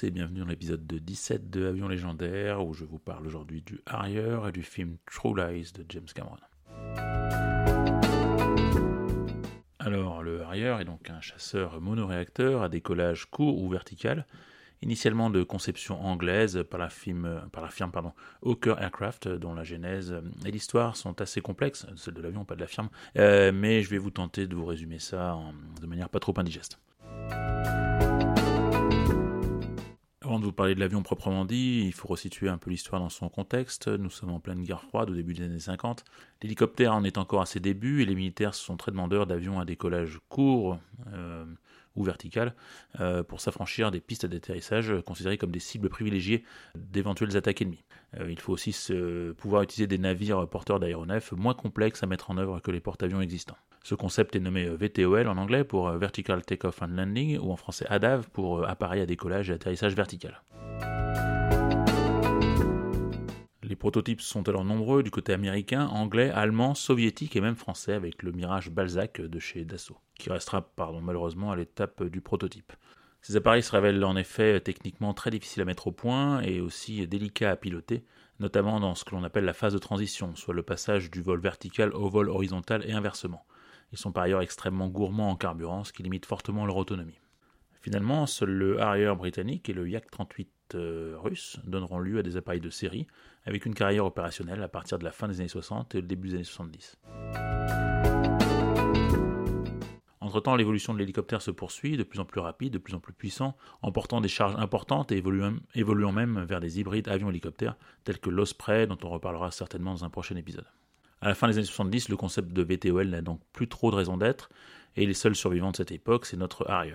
Et bienvenue dans l'épisode de 17 de Avion légendaire où je vous parle aujourd'hui du Harrier et du film True Lies de James Cameron. Alors, le Harrier est donc un chasseur monoréacteur à décollage court ou vertical, initialement de conception anglaise par la firme, par la firme pardon, Hawker Aircraft, dont la genèse et l'histoire sont assez complexes, celle de l'avion, pas de la firme, euh, mais je vais vous tenter de vous résumer ça de manière pas trop indigeste. Avant de vous parler de l'avion proprement dit, il faut resituer un peu l'histoire dans son contexte. Nous sommes en pleine guerre froide au début des années 50. L'hélicoptère en est encore à ses débuts et les militaires sont très demandeurs d'avions à décollage court euh, ou vertical euh, pour s'affranchir des pistes d'atterrissage considérées comme des cibles privilégiées d'éventuelles attaques ennemies. Euh, il faut aussi pouvoir utiliser des navires porteurs d'aéronefs moins complexes à mettre en œuvre que les porte-avions existants. Ce concept est nommé VTOL en anglais pour euh, Vertical Takeoff and Landing ou en français ADAV pour appareil à décollage et atterrissage vertical. Les prototypes sont alors nombreux du côté américain, anglais, allemand, soviétique et même français avec le Mirage Balzac de chez Dassault, qui restera malheureusement à l'étape du prototype. Ces appareils se révèlent en effet techniquement très difficiles à mettre au point et aussi délicats à piloter, notamment dans ce que l'on appelle la phase de transition, soit le passage du vol vertical au vol horizontal et inversement. Ils sont par ailleurs extrêmement gourmands en carburant, ce qui limite fortement leur autonomie. Finalement, seul le Harrier britannique et le Yak-38 euh, russe donneront lieu à des appareils de série, avec une carrière opérationnelle à partir de la fin des années 60 et le début des années 70. Entre-temps, l'évolution de l'hélicoptère se poursuit, de plus en plus rapide, de plus en plus puissant, emportant des charges importantes et évoluant, évoluant même vers des hybrides avions-hélicoptères, tels que l'Osprey, dont on reparlera certainement dans un prochain épisode. À la fin des années 70, le concept de VTOL n'a donc plus trop de raison d'être, et les seuls survivants de cette époque, c'est notre Harrier.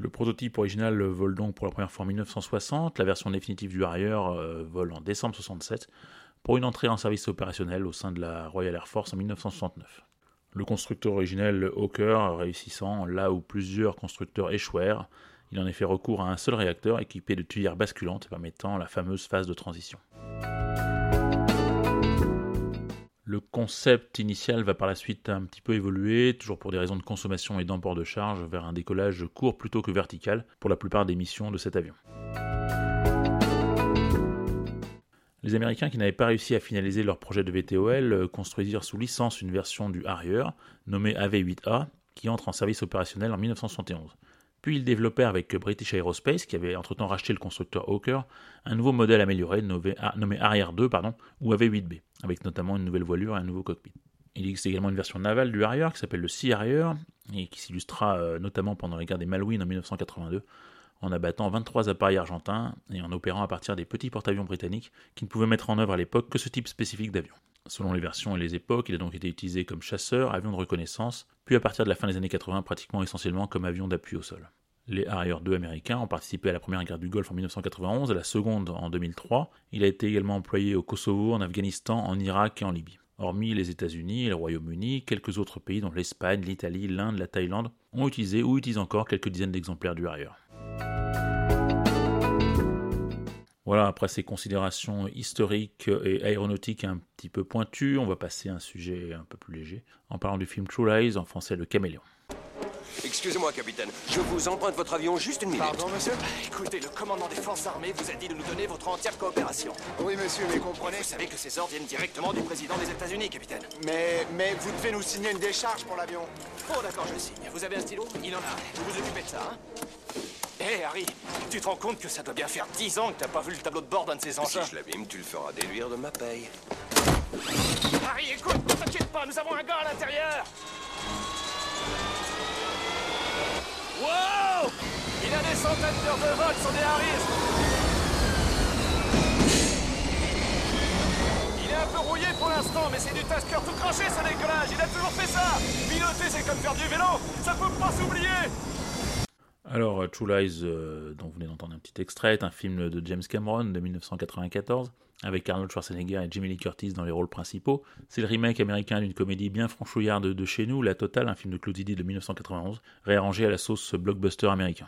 Le prototype original vole donc pour la première fois en 1960, la version définitive du Harrier euh, vole en décembre 67, pour une entrée en service opérationnel au sein de la Royal Air Force en 1969. Le constructeur originel Hawker réussissant là où plusieurs constructeurs échouèrent, il en fait recours à un seul réacteur équipé de tuyères basculantes permettant la fameuse phase de transition. Le concept initial va par la suite un petit peu évoluer, toujours pour des raisons de consommation et d'emport de charge, vers un décollage court plutôt que vertical pour la plupart des missions de cet avion. Les Américains qui n'avaient pas réussi à finaliser leur projet de VTOL euh, construisirent sous licence une version du Harrier, nommée AV-8A, qui entre en service opérationnel en 1971. Puis ils développèrent avec British Aerospace, qui avait entre-temps racheté le constructeur Hawker, un nouveau modèle amélioré nommé, Harrier 2 pardon, ou AV-8B, avec notamment une nouvelle voilure et un nouveau cockpit. Il existe également une version navale du Harrier qui s'appelle le Sea Harrier, et qui s'illustra euh, notamment pendant la guerre des Malouines en 1982, en abattant 23 appareils argentins et en opérant à partir des petits porte-avions britanniques qui ne pouvaient mettre en œuvre à l'époque que ce type spécifique d'avion. Selon les versions et les époques, il a donc été utilisé comme chasseur, avion de reconnaissance, puis à partir de la fin des années 80 pratiquement essentiellement comme avion d'appui au sol. Les Harrier 2 américains ont participé à la première guerre du Golfe en 1991 et à la seconde en 2003. Il a été également employé au Kosovo, en Afghanistan, en Irak et en Libye. Hormis les États-Unis et le Royaume-Uni, quelques autres pays dont l'Espagne, l'Italie, l'Inde, la Thaïlande ont utilisé ou utilisent encore quelques dizaines d'exemplaires du Harrier. Voilà, après ces considérations historiques et aéronautiques un petit peu pointues, on va passer à un sujet un peu plus léger, en parlant du film True Lies, en français Le Caméléon. Excusez-moi, capitaine. Je vous emprunte votre avion juste une minute. Pardon, monsieur Écoutez, le commandant des forces armées vous a dit de nous donner votre entière coopération. Oui, monsieur, mais comprenez. Vous savez que ces ordres viennent directement du président des États-Unis, capitaine. Mais, mais vous devez nous signer une décharge pour l'avion. Bon, d'accord, je le signe. Vous avez un stylo? Il en a. Vous vous occupez de ça, hein? Hé, Harry, tu te rends compte que ça doit bien faire 10 ans que t'as pas vu le tableau de bord d'un de ces Si engins je l'abîme, tu le feras déduire de ma paye. Harry, écoute, t'inquiète pas, nous avons un gars à l'intérieur Wow! Il a des centaines d'heures de vol sur des Harris. Il est un peu rouillé pour l'instant, mais c'est du tasker tout craché ce décollage. Il a toujours fait ça. Piloter, c'est comme faire du vélo. Ça peut pas s'oublier Alors, True Lies, euh, dont vous venez d'entendre un petit extrait, est un film de James Cameron de 1994, avec Arnold Schwarzenegger et Jamie Lee Curtis dans les rôles principaux. C'est le remake américain d'une comédie bien franchouillarde de chez nous, La Totale, un film de Claude de 1991, réarrangé à la sauce blockbuster américain.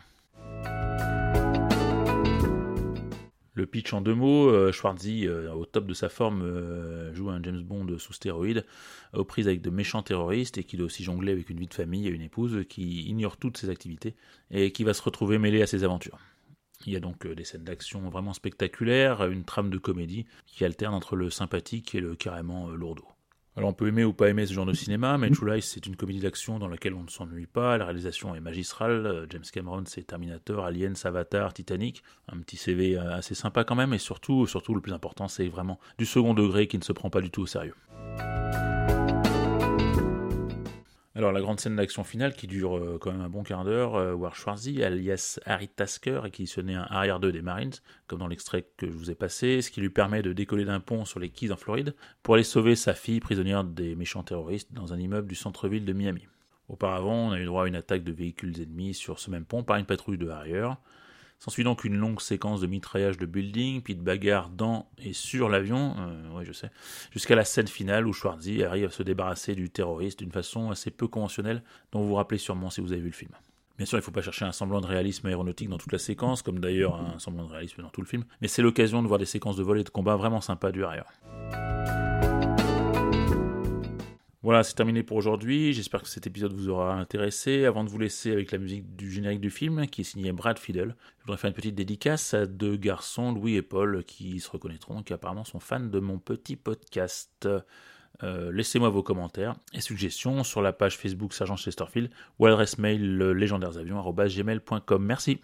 Le pitch en deux mots, euh, Schwarzy, euh, au top de sa forme, euh, joue un James Bond sous stéroïdes, aux prises avec de méchants terroristes et qui doit aussi jongler avec une vie de famille et une épouse qui ignore toutes ses activités et qui va se retrouver mêlé à ses aventures. Il y a donc des scènes d'action vraiment spectaculaires, une trame de comédie qui alterne entre le sympathique et le carrément lourdeau. Alors on peut aimer ou pas aimer ce genre de cinéma, mais True Lies c'est une comédie d'action dans laquelle on ne s'ennuie pas, la réalisation est magistrale, euh, James Cameron c'est Terminator, Alien, Avatar, Titanic, un petit CV euh, assez sympa quand même, et surtout, surtout le plus important c'est vraiment du second degré qui ne se prend pas du tout au sérieux. Alors la grande scène d'action finale qui dure euh, quand même un bon quart d'heure, euh, War Schwarzy, alias Harry Tasker, et qui se un arrière 2 des Marines, comme dans l'extrait que je vous ai passé, ce qui lui permet de décoller d'un pont sur les Keys en Floride pour aller sauver sa fille prisonnière des méchants terroristes dans un immeuble du centre-ville de Miami. Auparavant, on a eu droit à une attaque de véhicules ennemis sur ce même pont par une patrouille de Harrier. S'ensuit donc une longue séquence de mitraillage de building, puis de bagarre dans et sur l'avion, euh, je sais, jusqu'à la scène finale où Schwarzy arrive à se débarrasser du terroriste d'une façon assez peu conventionnelle, dont vous vous rappelez sûrement si vous avez vu le film. Bien sûr, il ne faut pas chercher un semblant de réalisme aéronautique dans toute la séquence, comme d'ailleurs un semblant de réalisme dans tout le film, mais c'est l'occasion de voir des séquences de vol et de combat vraiment sympas du arrière. Voilà, c'est terminé pour aujourd'hui. J'espère que cet épisode vous aura intéressé. Avant de vous laisser avec la musique du générique du film, qui est signée Brad Fiddle, je voudrais faire une petite dédicace à deux garçons, Louis et Paul, qui se reconnaîtront, qui apparemment sont fans de mon petit podcast. Euh, laissez-moi vos commentaires et suggestions sur la page Facebook Sergent Chesterfield ou à l'adresse mail légendairesavions.gmail.com. Merci.